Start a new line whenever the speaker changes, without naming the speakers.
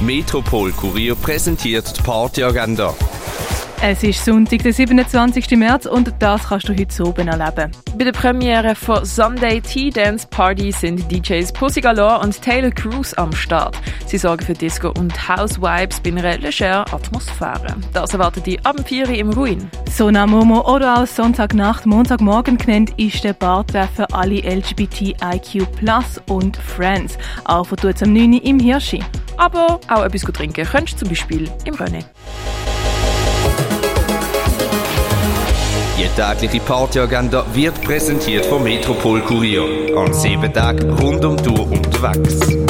Metropol Kurier präsentiert die Partyagenda.
Es ist Sonntag, der 27. März und das kannst du heute oben erleben.
Bei der Premiere von Sunday Tea Dance Party sind DJs Pussy Galore und Taylor Cruz am Start. Sie sorgen für Disco und House Vibes bei einer legeren Atmosphäre. Das erwartet die ab 4 im Ruin.
Sona Momo oder auch Sonntagnacht, Montagmorgen genannt, ist der Bartreff für alle LGBTIQ Plus und Friends. Auch von am 9 im Hirschi.
Aber auch etwas trinken könntest du zum Beispiel im René.
Die tägliche Partyagenda wird präsentiert vom Metropol Kurier. An sieben Tagen rund um Tour unterwegs.